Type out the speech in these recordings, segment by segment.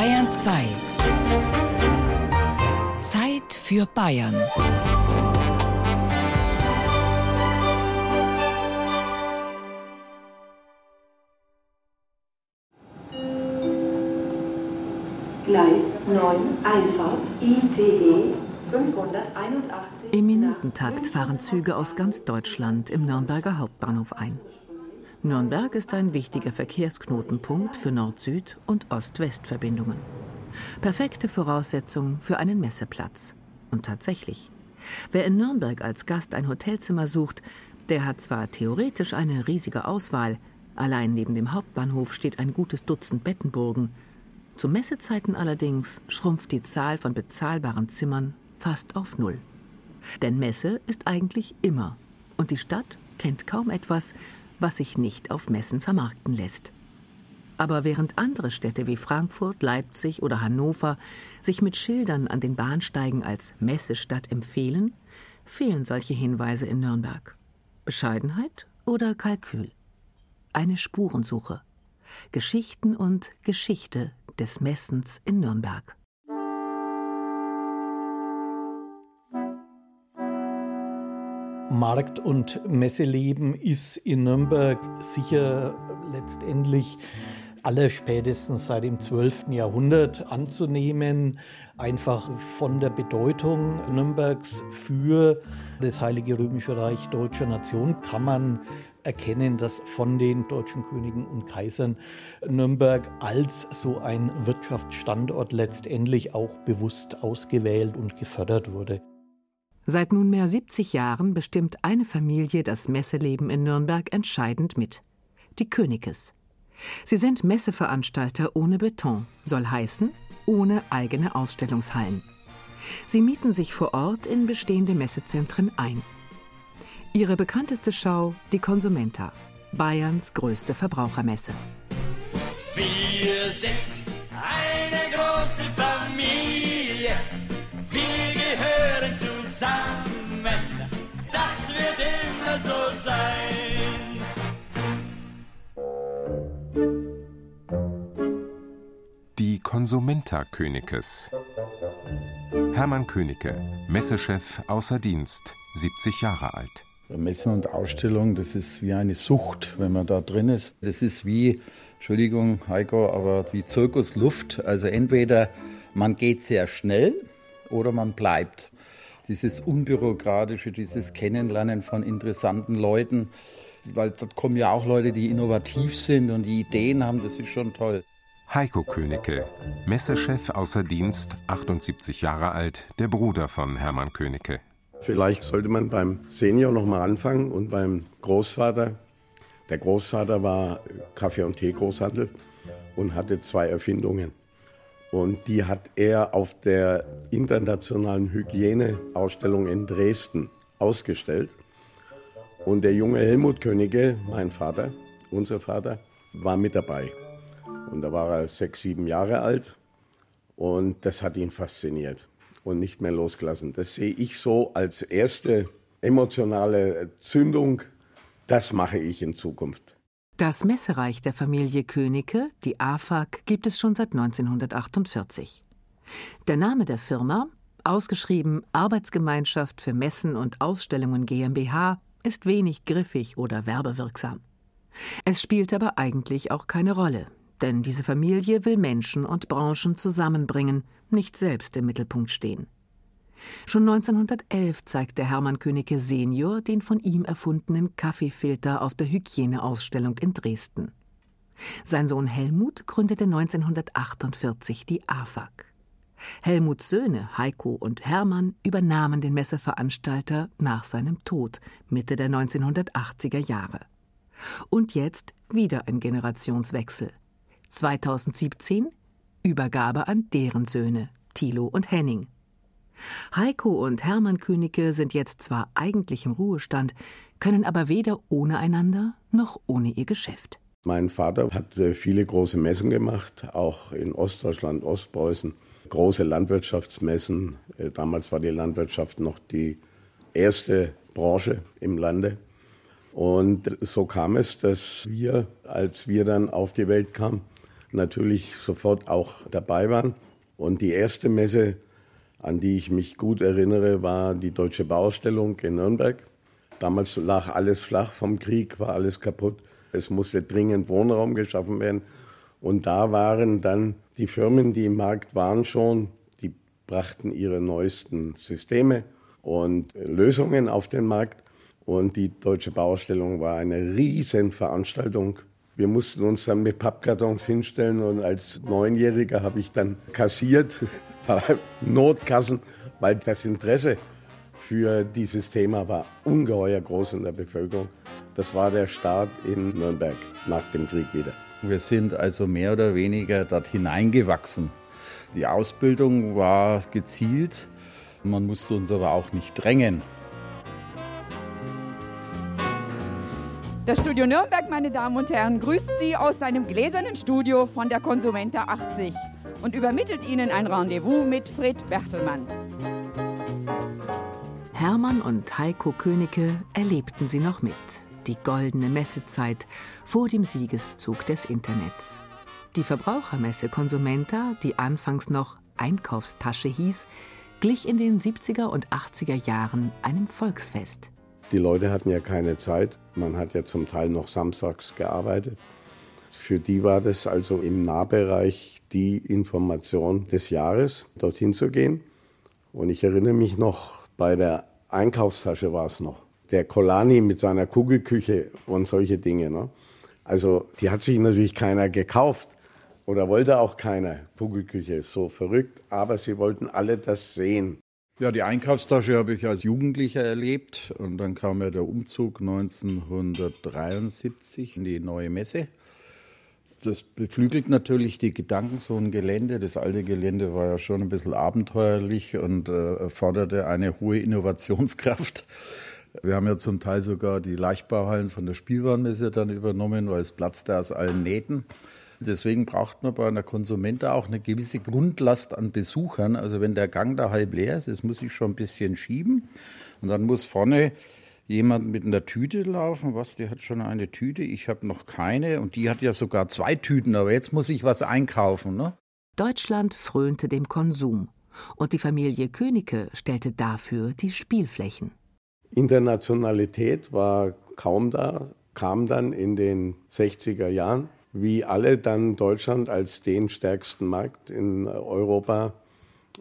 Bayern 2. Zeit für Bayern. Gleis 9, Einfahrt, ICE 581. Im Minutentakt fahren Züge aus ganz Deutschland im Nürnberger Hauptbahnhof ein. Nürnberg ist ein wichtiger Verkehrsknotenpunkt für Nord-Süd- und Ost-West-Verbindungen. Perfekte Voraussetzung für einen Messeplatz. Und tatsächlich, wer in Nürnberg als Gast ein Hotelzimmer sucht, der hat zwar theoretisch eine riesige Auswahl, allein neben dem Hauptbahnhof steht ein gutes Dutzend Bettenburgen, zu Messezeiten allerdings schrumpft die Zahl von bezahlbaren Zimmern fast auf Null. Denn Messe ist eigentlich immer und die Stadt kennt kaum etwas, was sich nicht auf Messen vermarkten lässt. Aber während andere Städte wie Frankfurt, Leipzig oder Hannover sich mit Schildern an den Bahnsteigen als Messestadt empfehlen, fehlen solche Hinweise in Nürnberg. Bescheidenheit oder Kalkül? Eine Spurensuche. Geschichten und Geschichte des Messens in Nürnberg. Markt- und Messeleben ist in Nürnberg sicher letztendlich allerspätestens seit dem 12. Jahrhundert anzunehmen, einfach von der Bedeutung Nürnbergs für das Heilige Römische Reich deutscher Nation kann man erkennen, dass von den deutschen Königen und Kaisern Nürnberg als so ein Wirtschaftsstandort letztendlich auch bewusst ausgewählt und gefördert wurde. Seit nunmehr 70 Jahren bestimmt eine Familie das Messeleben in Nürnberg entscheidend mit. Die Königes. Sie sind Messeveranstalter ohne Beton, soll heißen, ohne eigene Ausstellungshallen. Sie mieten sich vor Ort in bestehende Messezentren ein. Ihre bekannteste Schau die Konsumenta, Bayerns größte Verbrauchermesse. Wir sind Konsumenta-Königes. Hermann Königke, Messechef außer Dienst, 70 Jahre alt. Messen und Ausstellung, das ist wie eine Sucht, wenn man da drin ist. Das ist wie, Entschuldigung, Heiko, aber wie Zirkusluft. Also entweder man geht sehr schnell oder man bleibt. Dieses Unbürokratische, dieses Kennenlernen von interessanten Leuten, weil dort kommen ja auch Leute, die innovativ sind und die Ideen haben, das ist schon toll. Heiko Königke, Messechef außer Dienst, 78 Jahre alt, der Bruder von Hermann Königke. Vielleicht sollte man beim Senior nochmal anfangen und beim Großvater. Der Großvater war Kaffee- und Tee-Großhandel und hatte zwei Erfindungen. Und die hat er auf der internationalen Hygieneausstellung in Dresden ausgestellt. Und der junge Helmut Königke, mein Vater, unser Vater, war mit dabei. Und da war er sechs, sieben Jahre alt. Und das hat ihn fasziniert und nicht mehr losgelassen. Das sehe ich so als erste emotionale Zündung. Das mache ich in Zukunft. Das Messereich der Familie Königke, die AFAG, gibt es schon seit 1948. Der Name der Firma, ausgeschrieben Arbeitsgemeinschaft für Messen und Ausstellungen GmbH, ist wenig griffig oder werbewirksam. Es spielt aber eigentlich auch keine Rolle, denn diese Familie will Menschen und Branchen zusammenbringen, nicht selbst im Mittelpunkt stehen. Schon 1911 zeigte Hermann Königke Senior den von ihm erfundenen Kaffeefilter auf der Hygieneausstellung in Dresden. Sein Sohn Helmut gründete 1948 die AFAG. Helmuts Söhne Heiko und Hermann übernahmen den Messeveranstalter nach seinem Tod Mitte der 1980er Jahre. Und jetzt wieder ein Generationswechsel. 2017 Übergabe an deren Söhne, Thilo und Henning. Heiko und Hermann Königke sind jetzt zwar eigentlich im Ruhestand, können aber weder ohne einander noch ohne ihr Geschäft. Mein Vater hat viele große Messen gemacht, auch in Ostdeutschland, Ostpreußen. Große Landwirtschaftsmessen. Damals war die Landwirtschaft noch die erste Branche im Lande. Und so kam es, dass wir, als wir dann auf die Welt kamen, natürlich sofort auch dabei waren. Und die erste Messe, an die ich mich gut erinnere, war die Deutsche Bauausstellung in Nürnberg. Damals lag alles flach vom Krieg, war alles kaputt. Es musste dringend Wohnraum geschaffen werden. Und da waren dann die Firmen, die im Markt waren schon, die brachten ihre neuesten Systeme und Lösungen auf den Markt. Und die Deutsche Bauausstellung war eine riesen Veranstaltung. Wir mussten uns dann mit Pappkartons hinstellen und als Neunjähriger habe ich dann kassiert, Notkassen, weil das Interesse für dieses Thema war ungeheuer groß in der Bevölkerung. Das war der Start in Nürnberg nach dem Krieg wieder. Wir sind also mehr oder weniger dort hineingewachsen. Die Ausbildung war gezielt, man musste uns aber auch nicht drängen. Das Studio Nürnberg, meine Damen und Herren, grüßt Sie aus seinem gläsernen Studio von der Konsumenta 80 und übermittelt Ihnen ein Rendezvous mit Fred Bertelmann. Hermann und Heiko Königke erlebten sie noch mit. Die goldene Messezeit vor dem Siegeszug des Internets. Die Verbrauchermesse Consumenta, die anfangs noch Einkaufstasche hieß, glich in den 70er und 80er Jahren einem Volksfest. Die Leute hatten ja keine Zeit. Man hat ja zum Teil noch samstags gearbeitet. Für die war das also im Nahbereich die Information des Jahres, dorthin zu gehen. Und ich erinnere mich noch bei der Einkaufstasche war es noch. Der Kolani mit seiner Kugelküche und solche Dinge. Ne? Also die hat sich natürlich keiner gekauft oder wollte auch keiner. Kugelküche ist so verrückt, aber sie wollten alle das sehen. Ja, die Einkaufstasche habe ich als Jugendlicher erlebt und dann kam ja der Umzug 1973 in die neue Messe. Das beflügelt natürlich die Gedanken, so ein Gelände. Das alte Gelände war ja schon ein bisschen abenteuerlich und äh, forderte eine hohe Innovationskraft. Wir haben ja zum Teil sogar die Leichtbauhallen von der Spielwarenmesse dann übernommen, weil es platzte aus allen Nähten. Deswegen braucht man bei einer Konsumenta auch eine gewisse Grundlast an Besuchern. Also wenn der Gang da halb leer ist, das muss ich schon ein bisschen schieben. Und dann muss vorne jemand mit einer Tüte laufen. Was, der hat schon eine Tüte, ich habe noch keine. Und die hat ja sogar zwei Tüten, aber jetzt muss ich was einkaufen. Ne? Deutschland frönte dem Konsum. Und die Familie Königke stellte dafür die Spielflächen. Internationalität war kaum da, kam dann in den 60er Jahren, wie alle dann Deutschland als den stärksten Markt in Europa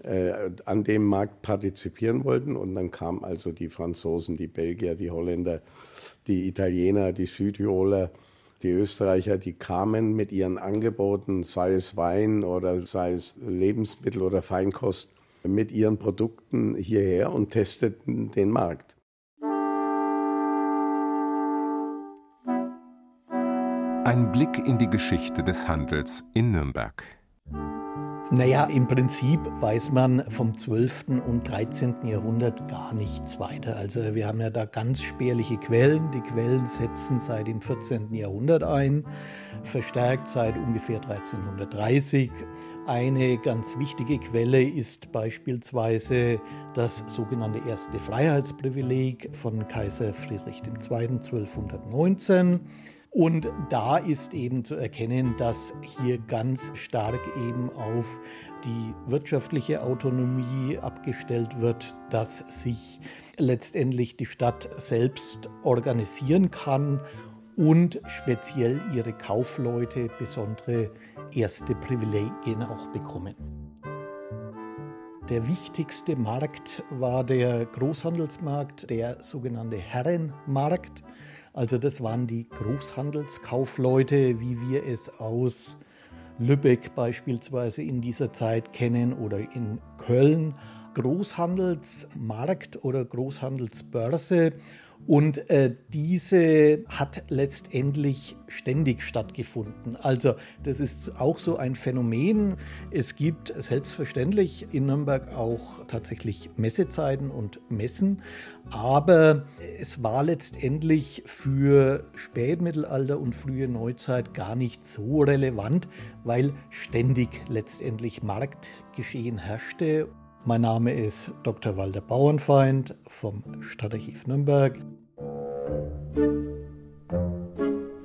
äh, an dem Markt partizipieren wollten. Und dann kamen also die Franzosen, die Belgier, die Holländer, die Italiener, die Südtiroler, die Österreicher, die kamen mit ihren Angeboten, sei es Wein oder sei es Lebensmittel oder Feinkost, mit ihren Produkten hierher und testeten den Markt. Ein Blick in die Geschichte des Handels in Nürnberg. Naja, im Prinzip weiß man vom 12. und 13. Jahrhundert gar nichts weiter. Also wir haben ja da ganz spärliche Quellen. Die Quellen setzen seit dem 14. Jahrhundert ein, verstärkt seit ungefähr 1330. Eine ganz wichtige Quelle ist beispielsweise das sogenannte erste Freiheitsprivileg von Kaiser Friedrich II. 1219. Und da ist eben zu erkennen, dass hier ganz stark eben auf die wirtschaftliche Autonomie abgestellt wird, dass sich letztendlich die Stadt selbst organisieren kann und speziell ihre Kaufleute besondere erste Privilegien auch bekommen. Der wichtigste Markt war der Großhandelsmarkt, der sogenannte Herrenmarkt. Also das waren die Großhandelskaufleute, wie wir es aus Lübeck beispielsweise in dieser Zeit kennen oder in Köln. Großhandelsmarkt oder Großhandelsbörse und äh, diese hat letztendlich ständig stattgefunden. Also das ist auch so ein Phänomen. Es gibt selbstverständlich in Nürnberg auch tatsächlich Messezeiten und Messen, aber es war letztendlich für Spätmittelalter und frühe Neuzeit gar nicht so relevant, weil ständig letztendlich Marktgeschehen herrschte. Mein Name ist Dr. Walter Bauernfeind vom Stadtarchiv Nürnberg.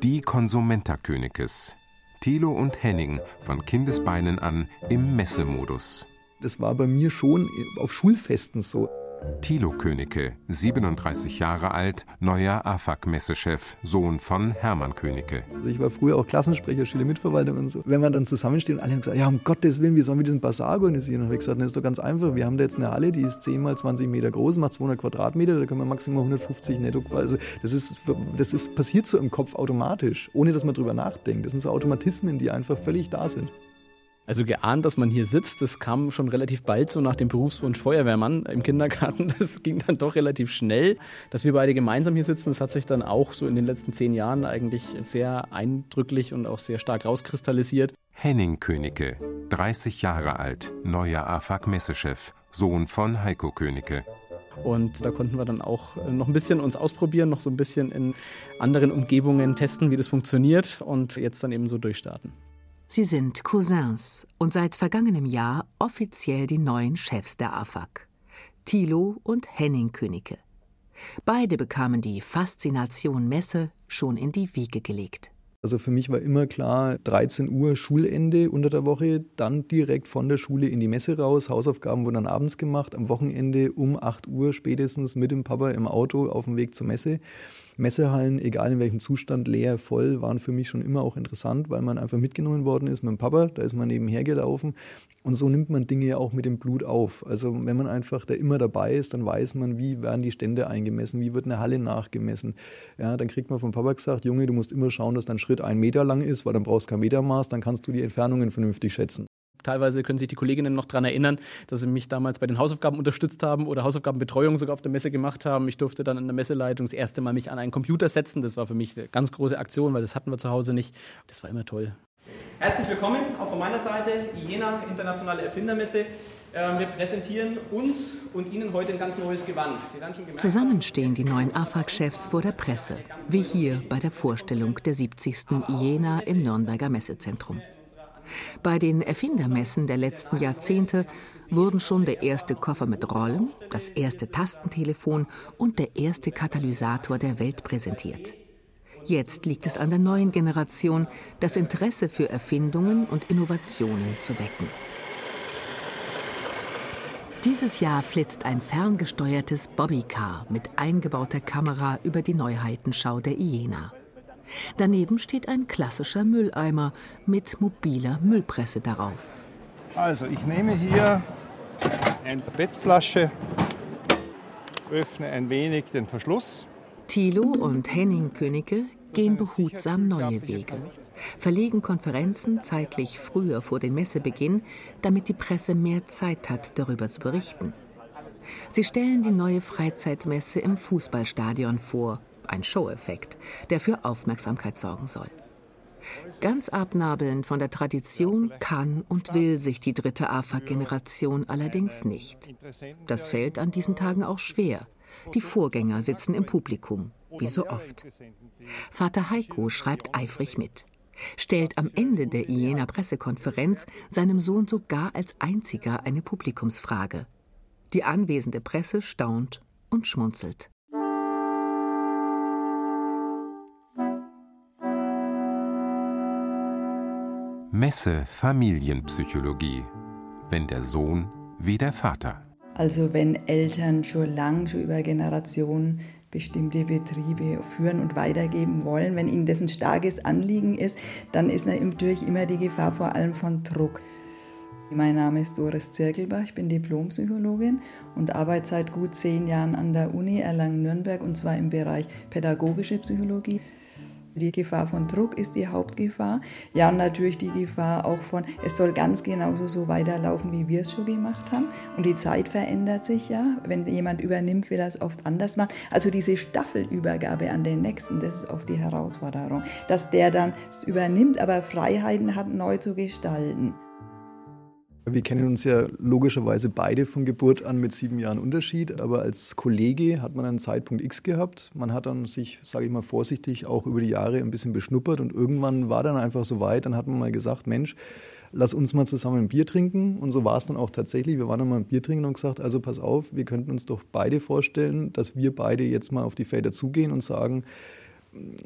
Die Konsumenta Königkes. Thilo und Henning von Kindesbeinen an im Messemodus. Das war bei mir schon auf Schulfesten so. Thilo Königke, 37 Jahre alt, neuer AFAG-Messechef, Sohn von Hermann Königke. Also ich war früher auch Klassensprecher, Schülermitverwaltung und so. Wenn man dann zusammensteht und alle haben gesagt, ja, um Gottes Willen, wie sollen wir diesen Basar organisieren? Und ich gesagt, das ist doch ganz einfach. Wir haben da jetzt eine Halle, die ist 10 mal 20 Meter groß, macht 200 Quadratmeter, da können wir maximal 150 netto. Also das ist, das ist passiert so im Kopf automatisch, ohne dass man drüber nachdenkt. Das sind so Automatismen, die einfach völlig da sind. Also geahnt, dass man hier sitzt, das kam schon relativ bald so nach dem Berufswunsch Feuerwehrmann im Kindergarten. Das ging dann doch relativ schnell. Dass wir beide gemeinsam hier sitzen, das hat sich dann auch so in den letzten zehn Jahren eigentlich sehr eindrücklich und auch sehr stark rauskristallisiert. Henning Königke, 30 Jahre alt, neuer AFAG-Messechef, Sohn von Heiko Königke. Und da konnten wir dann auch noch ein bisschen uns ausprobieren, noch so ein bisschen in anderen Umgebungen testen, wie das funktioniert und jetzt dann eben so durchstarten. Sie sind Cousins und seit vergangenem Jahr offiziell die neuen Chefs der AFAG. Thilo und Henning Königke. Beide bekamen die Faszination Messe schon in die Wiege gelegt. Also für mich war immer klar, 13 Uhr Schulende unter der Woche, dann direkt von der Schule in die Messe raus. Hausaufgaben wurden dann abends gemacht, am Wochenende um 8 Uhr spätestens mit dem Papa im Auto auf dem Weg zur Messe. Messehallen, egal in welchem Zustand, leer, voll, waren für mich schon immer auch interessant, weil man einfach mitgenommen worden ist mit dem Papa, da ist man nebenher gelaufen und so nimmt man Dinge ja auch mit dem Blut auf. Also wenn man einfach da immer dabei ist, dann weiß man, wie werden die Stände eingemessen, wie wird eine Halle nachgemessen. Ja, dann kriegt man vom Papa gesagt, Junge, du musst immer schauen, dass dein Schritt ein Meter lang ist, weil dann brauchst du kein Metermaß, dann kannst du die Entfernungen vernünftig schätzen. Teilweise können sich die Kolleginnen noch daran erinnern, dass sie mich damals bei den Hausaufgaben unterstützt haben oder Hausaufgabenbetreuung sogar auf der Messe gemacht haben. Ich durfte dann in der Messeleitung das erste Mal mich an einen Computer setzen. Das war für mich eine ganz große Aktion, weil das hatten wir zu Hause nicht. Das war immer toll. Herzlich willkommen auch von meiner Seite, Jena Internationale Erfindermesse. Ähm, wir präsentieren uns und Ihnen heute ein ganz neues Gewand. Zusammen stehen die neuen AFAG-Chefs vor der Presse, wie hier bei der Vorstellung der 70. Jena im Nürnberger Messezentrum. Bei den Erfindermessen der letzten Jahrzehnte wurden schon der erste Koffer mit Rollen, das erste Tastentelefon und der erste Katalysator der Welt präsentiert. Jetzt liegt es an der neuen Generation, das Interesse für Erfindungen und Innovationen zu wecken. Dieses Jahr flitzt ein ferngesteuertes Bobbycar mit eingebauter Kamera über die Neuheitenschau der Iena. Daneben steht ein klassischer Mülleimer mit mobiler Müllpresse darauf. Also, ich nehme hier eine Bettflasche, öffne ein wenig den Verschluss. Thilo und Henning Königke gehen behutsam neue Wege, verlegen Konferenzen zeitlich früher vor den Messebeginn, damit die Presse mehr Zeit hat, darüber zu berichten. Sie stellen die neue Freizeitmesse im Fußballstadion vor ein Show-Effekt, der für Aufmerksamkeit sorgen soll. Ganz abnabeln von der Tradition kann und will sich die dritte AFAG-Generation allerdings nicht. Das fällt an diesen Tagen auch schwer. Die Vorgänger sitzen im Publikum, wie so oft. Vater Heiko schreibt eifrig mit, stellt am Ende der Iena Pressekonferenz seinem Sohn sogar als einziger eine Publikumsfrage. Die anwesende Presse staunt und schmunzelt. Messe Familienpsychologie. Wenn der Sohn wie der Vater. Also wenn Eltern schon lang, schon über Generationen bestimmte Betriebe führen und weitergeben wollen, wenn ihnen das ein starkes Anliegen ist, dann ist natürlich immer die Gefahr vor allem von Druck. Mein Name ist Doris Zirkelbach, ich bin Diplompsychologin und arbeite seit gut zehn Jahren an der Uni Erlangen-Nürnberg und zwar im Bereich pädagogische Psychologie. Die Gefahr von Druck ist die Hauptgefahr. Ja, und natürlich die Gefahr auch von, es soll ganz genauso so weiterlaufen, wie wir es schon gemacht haben. Und die Zeit verändert sich ja. Wenn jemand übernimmt, will er es oft anders machen. Also diese Staffelübergabe an den Nächsten, das ist oft die Herausforderung. Dass der dann es übernimmt, aber Freiheiten hat, neu zu gestalten. Wir kennen uns ja logischerweise beide von Geburt an mit sieben Jahren Unterschied, aber als Kollege hat man einen Zeitpunkt X gehabt. Man hat dann sich, sage ich mal vorsichtig, auch über die Jahre ein bisschen beschnuppert und irgendwann war dann einfach so weit, dann hat man mal gesagt, Mensch, lass uns mal zusammen ein Bier trinken. Und so war es dann auch tatsächlich. Wir waren dann mal ein Bier trinken und gesagt, also pass auf, wir könnten uns doch beide vorstellen, dass wir beide jetzt mal auf die Felder zugehen und sagen,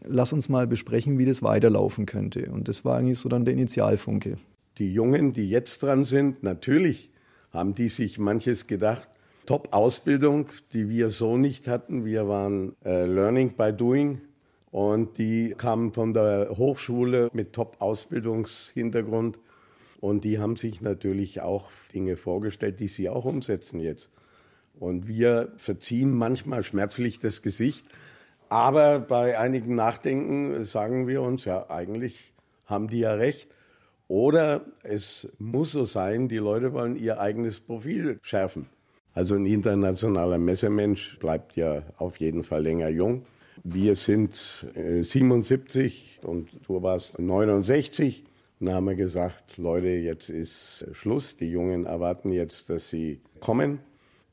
lass uns mal besprechen, wie das weiterlaufen könnte. Und das war eigentlich so dann der Initialfunke. Die Jungen, die jetzt dran sind, natürlich haben die sich manches gedacht. Top-Ausbildung, die wir so nicht hatten. Wir waren äh, Learning by Doing und die kamen von der Hochschule mit Top-Ausbildungshintergrund und die haben sich natürlich auch Dinge vorgestellt, die sie auch umsetzen jetzt. Und wir verziehen manchmal schmerzlich das Gesicht, aber bei einigen Nachdenken sagen wir uns, ja, eigentlich haben die ja recht. Oder es muss so sein, die Leute wollen ihr eigenes Profil schärfen. Also ein internationaler Messemensch bleibt ja auf jeden Fall länger jung. Wir sind äh, 77 und du warst 69. Und da haben wir gesagt, Leute, jetzt ist Schluss. Die Jungen erwarten jetzt, dass sie kommen.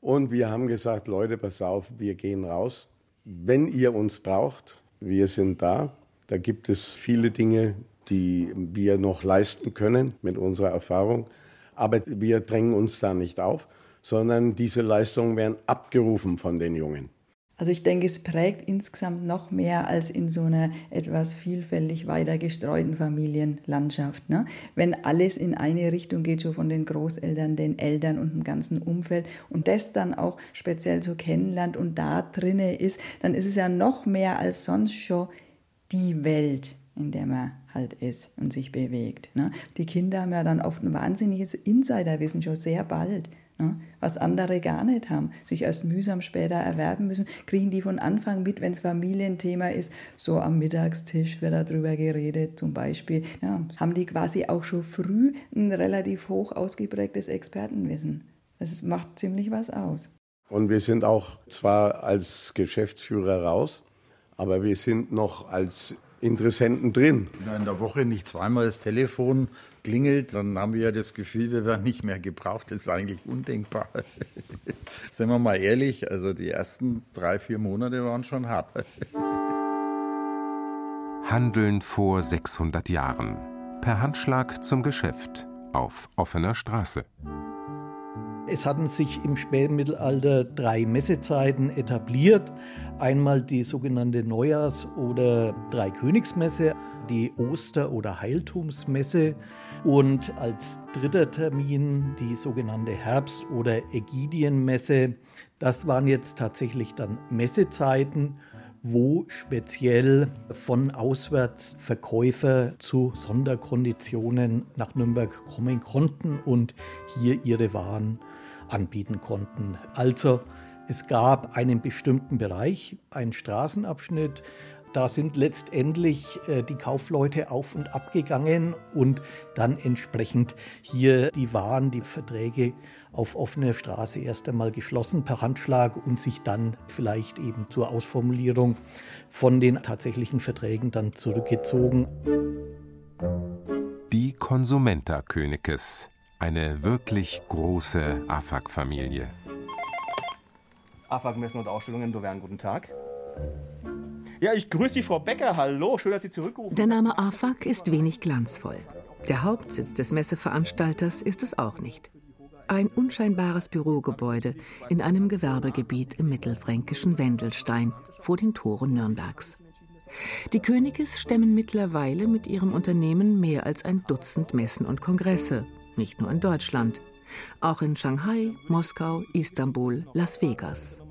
Und wir haben gesagt, Leute, pass auf, wir gehen raus. Wenn ihr uns braucht, wir sind da. Da gibt es viele Dinge, die wir noch leisten können mit unserer Erfahrung. Aber wir drängen uns da nicht auf, sondern diese Leistungen werden abgerufen von den Jungen. Also ich denke, es prägt insgesamt noch mehr als in so einer etwas vielfältig weiter gestreuten Familienlandschaft. Ne? Wenn alles in eine Richtung geht, schon von den Großeltern, den Eltern und dem ganzen Umfeld und das dann auch speziell so kennenlernt und da drinne ist, dann ist es ja noch mehr als sonst schon die Welt, in der man halt ist und sich bewegt. Ne? Die Kinder haben ja dann oft ein wahnsinniges Insiderwissen schon sehr bald. Ne? Was andere gar nicht haben, sich erst mühsam später erwerben müssen, kriegen die von Anfang mit, wenn es Familienthema ist, so am Mittagstisch wird darüber geredet zum Beispiel. Ja, haben die quasi auch schon früh ein relativ hoch ausgeprägtes Expertenwissen. Das macht ziemlich was aus. Und wir sind auch zwar als Geschäftsführer raus, aber wir sind noch als Interessenten drin. Wenn in der Woche nicht zweimal das Telefon klingelt, dann haben wir ja das Gefühl, wir werden nicht mehr gebraucht. Das ist eigentlich undenkbar. Seien wir mal ehrlich, also die ersten drei, vier Monate waren schon hart. Handeln vor 600 Jahren. Per Handschlag zum Geschäft. Auf offener Straße. Es hatten sich im Spätmittelalter drei Messezeiten etabliert. Einmal die sogenannte Neujahrs- oder Dreikönigsmesse, die Oster- oder Heiltumsmesse und als dritter Termin die sogenannte Herbst- oder Ägidienmesse. Das waren jetzt tatsächlich dann Messezeiten wo speziell von auswärts Verkäufer zu Sonderkonditionen nach Nürnberg kommen konnten und hier ihre Waren anbieten konnten. Also es gab einen bestimmten Bereich, einen Straßenabschnitt, da sind letztendlich äh, die Kaufleute auf und ab gegangen und dann entsprechend hier die Waren, die Verträge auf offener Straße erst einmal geschlossen per Handschlag und sich dann vielleicht eben zur Ausformulierung von den tatsächlichen Verträgen dann zurückgezogen. Die Konsumenta Königes eine wirklich große AFAG-Familie. AFAG-Messen und Ausstellungen in Dovern, guten Tag. Ja, ich grüße Sie, Frau Becker. Hallo, schön, dass Sie zurückrufen. Der Name AFAG ist wenig glanzvoll. Der Hauptsitz des Messeveranstalters ist es auch nicht. Ein unscheinbares Bürogebäude in einem Gewerbegebiet im mittelfränkischen Wendelstein vor den Toren Nürnbergs. Die Königes stemmen mittlerweile mit ihrem Unternehmen mehr als ein Dutzend Messen und Kongresse nicht nur in Deutschland, auch in Shanghai, Moskau, Istanbul, Las Vegas.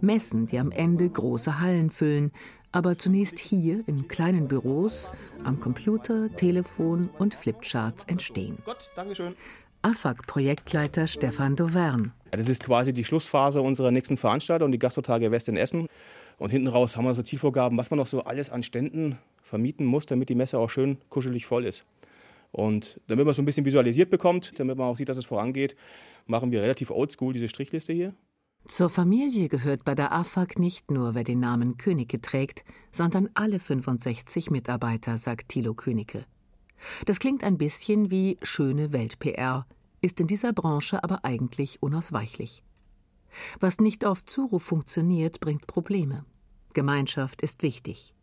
Messen, die am Ende große Hallen füllen, aber zunächst hier in kleinen Büros am Computer, Telefon und Flipcharts entstehen. Gott, Dankeschön. AFAG-Projektleiter Stefan Dovern. Das ist quasi die Schlussphase unserer nächsten Veranstaltung, die Gastrotage West in Essen. Und hinten raus haben wir so Zielvorgaben, was man noch so alles an Ständen vermieten muss, damit die Messe auch schön kuschelig voll ist. Und damit man so ein bisschen visualisiert bekommt, damit man auch sieht, dass es vorangeht, machen wir relativ oldschool diese Strichliste hier. Zur Familie gehört bei der AFAG nicht nur, wer den Namen Königke trägt, sondern alle 65 Mitarbeiter, sagt Thilo Königke. Das klingt ein bisschen wie schöne Welt-PR, ist in dieser Branche aber eigentlich unausweichlich. Was nicht auf Zuruf funktioniert, bringt Probleme. Gemeinschaft ist wichtig.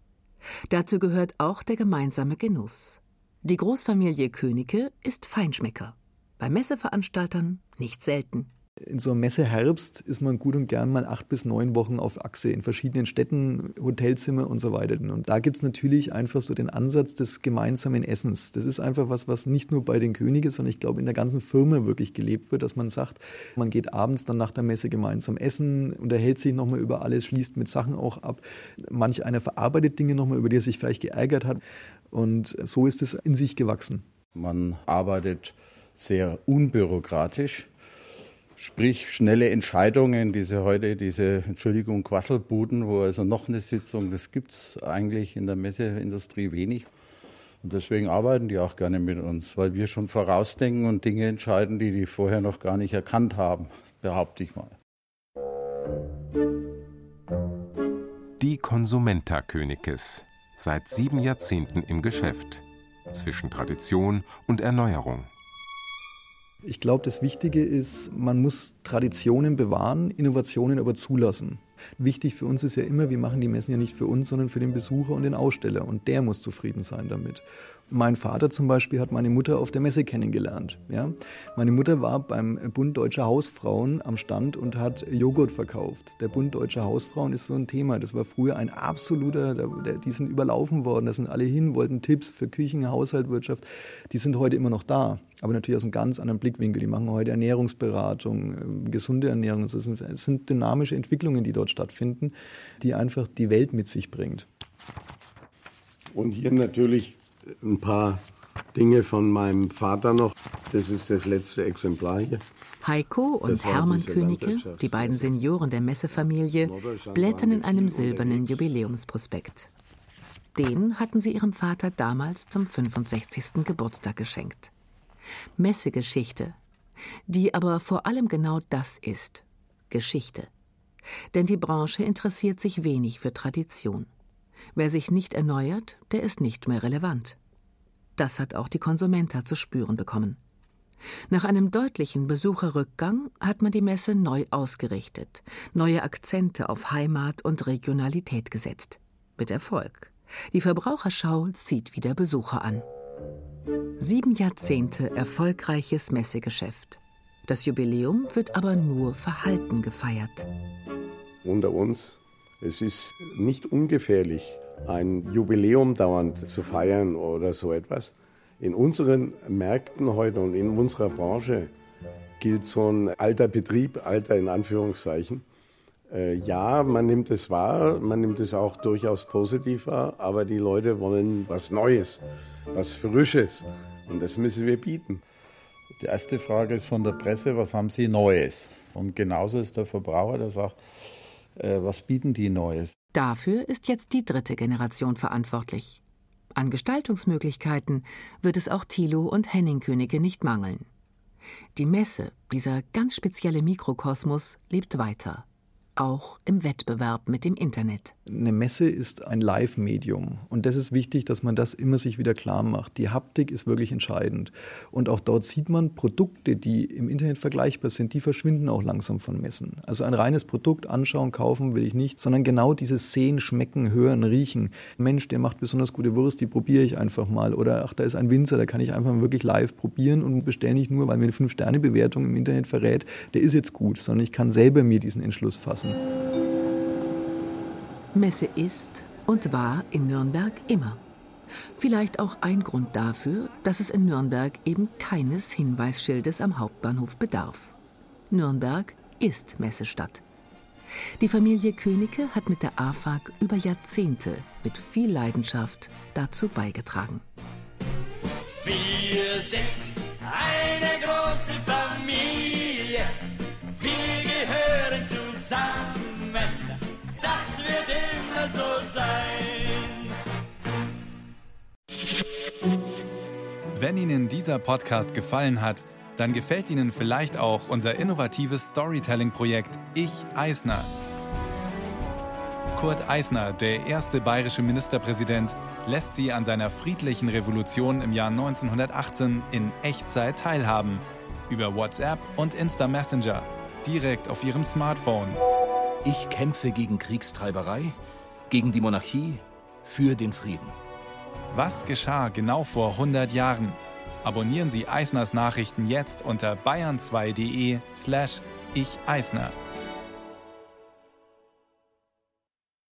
Dazu gehört auch der gemeinsame Genuss. Die Großfamilie Königke ist Feinschmecker. Bei Messeveranstaltern nicht selten. In so einem Messeherbst ist man gut und gern mal acht bis neun Wochen auf Achse in verschiedenen Städten, Hotelzimmer und so weiter. Und da gibt es natürlich einfach so den Ansatz des gemeinsamen Essens. Das ist einfach was, was nicht nur bei den Königen, sondern ich glaube in der ganzen Firma wirklich gelebt wird, dass man sagt, man geht abends dann nach der Messe gemeinsam essen, unterhält sich nochmal über alles, schließt mit Sachen auch ab. Manch einer verarbeitet Dinge nochmal, über die er sich vielleicht geärgert hat. Und so ist es in sich gewachsen. Man arbeitet sehr unbürokratisch Sprich, schnelle Entscheidungen, diese heute, diese, Entschuldigung, Quasselbuden, wo also noch eine Sitzung, das gibt es eigentlich in der Messeindustrie wenig. Und deswegen arbeiten die auch gerne mit uns, weil wir schon vorausdenken und Dinge entscheiden, die die vorher noch gar nicht erkannt haben, behaupte ich mal. Die Konsumenta Königkes, seit sieben Jahrzehnten im Geschäft, zwischen Tradition und Erneuerung. Ich glaube, das Wichtige ist, man muss Traditionen bewahren, Innovationen aber zulassen. Wichtig für uns ist ja immer, wir machen die Messen ja nicht für uns, sondern für den Besucher und den Aussteller. Und der muss zufrieden sein damit. Mein Vater zum Beispiel hat meine Mutter auf der Messe kennengelernt. Ja? Meine Mutter war beim Bund Deutscher Hausfrauen am Stand und hat Joghurt verkauft. Der Bund Deutscher Hausfrauen ist so ein Thema. Das war früher ein absoluter, die sind überlaufen worden. Da sind alle hin, wollten Tipps für Küchen, Haushalt, Wirtschaft. Die sind heute immer noch da, aber natürlich aus einem ganz anderen Blickwinkel. Die machen heute Ernährungsberatung, ähm, gesunde Ernährung. Es sind, sind dynamische Entwicklungen, die dort stattfinden, die einfach die Welt mit sich bringt. Und hier natürlich ein paar Dinge von meinem Vater noch. Das ist das letzte Exemplar hier. Heiko und Hermann Königke, die beiden Senioren der Messefamilie, blättern in einem silbernen Jubiläumsprospekt. Den hatten sie ihrem Vater damals zum 65. Geburtstag geschenkt. Messegeschichte, die aber vor allem genau das ist, Geschichte. Denn die Branche interessiert sich wenig für Tradition. Wer sich nicht erneuert, der ist nicht mehr relevant. Das hat auch die Konsumenta zu spüren bekommen. Nach einem deutlichen Besucherrückgang hat man die Messe neu ausgerichtet, neue Akzente auf Heimat und Regionalität gesetzt. Mit Erfolg. Die Verbraucherschau zieht wieder Besucher an. Sieben Jahrzehnte erfolgreiches Messegeschäft. Das Jubiläum wird aber nur verhalten gefeiert. Unter uns es ist nicht ungefährlich, ein Jubiläum dauernd zu feiern oder so etwas. In unseren Märkten heute und in unserer Branche gilt so ein alter Betrieb, alter in Anführungszeichen. Äh, ja, man nimmt es wahr, man nimmt es auch durchaus positiv wahr, aber die Leute wollen was Neues, was Frisches und das müssen wir bieten. Die erste Frage ist von der Presse, was haben Sie Neues? Und genauso ist der Verbraucher, der sagt, äh, was bieten die Neues? Dafür ist jetzt die dritte Generation verantwortlich. An Gestaltungsmöglichkeiten wird es auch Thilo und Henning Könige nicht mangeln. Die Messe, dieser ganz spezielle Mikrokosmos, lebt weiter auch im Wettbewerb mit dem Internet. Eine Messe ist ein Live-Medium und das ist wichtig, dass man das immer sich wieder klar macht. Die Haptik ist wirklich entscheidend und auch dort sieht man Produkte, die im Internet vergleichbar sind, die verschwinden auch langsam von Messen. Also ein reines Produkt anschauen, kaufen will ich nicht, sondern genau dieses Sehen, Schmecken, Hören, Riechen. Mensch, der macht besonders gute Wurst, die probiere ich einfach mal oder ach, da ist ein Winzer, da kann ich einfach wirklich live probieren und bestelle nicht nur, weil mir eine 5-Sterne-Bewertung im Internet verrät, der ist jetzt gut, sondern ich kann selber mir diesen Entschluss fassen lassen. Messe ist und war in Nürnberg immer. Vielleicht auch ein Grund dafür, dass es in Nürnberg eben keines Hinweisschildes am Hauptbahnhof bedarf. Nürnberg ist Messestadt. Die Familie Königke hat mit der AFAG über Jahrzehnte mit viel Leidenschaft dazu beigetragen. Wir sind immer so sein. Wenn Ihnen dieser Podcast gefallen hat, dann gefällt Ihnen vielleicht auch unser innovatives Storytelling-Projekt Ich Eisner. Kurt Eisner, der erste bayerische Ministerpräsident, lässt sie an seiner friedlichen Revolution im Jahr 1918 in Echtzeit teilhaben. Über WhatsApp und Insta Messenger, direkt auf ihrem Smartphone. Ich kämpfe gegen Kriegstreiberei, gegen die Monarchie, für den Frieden. Was geschah genau vor 100 Jahren? Abonnieren Sie Eisners Nachrichten jetzt unter bayern2.de slash Ich Eisner.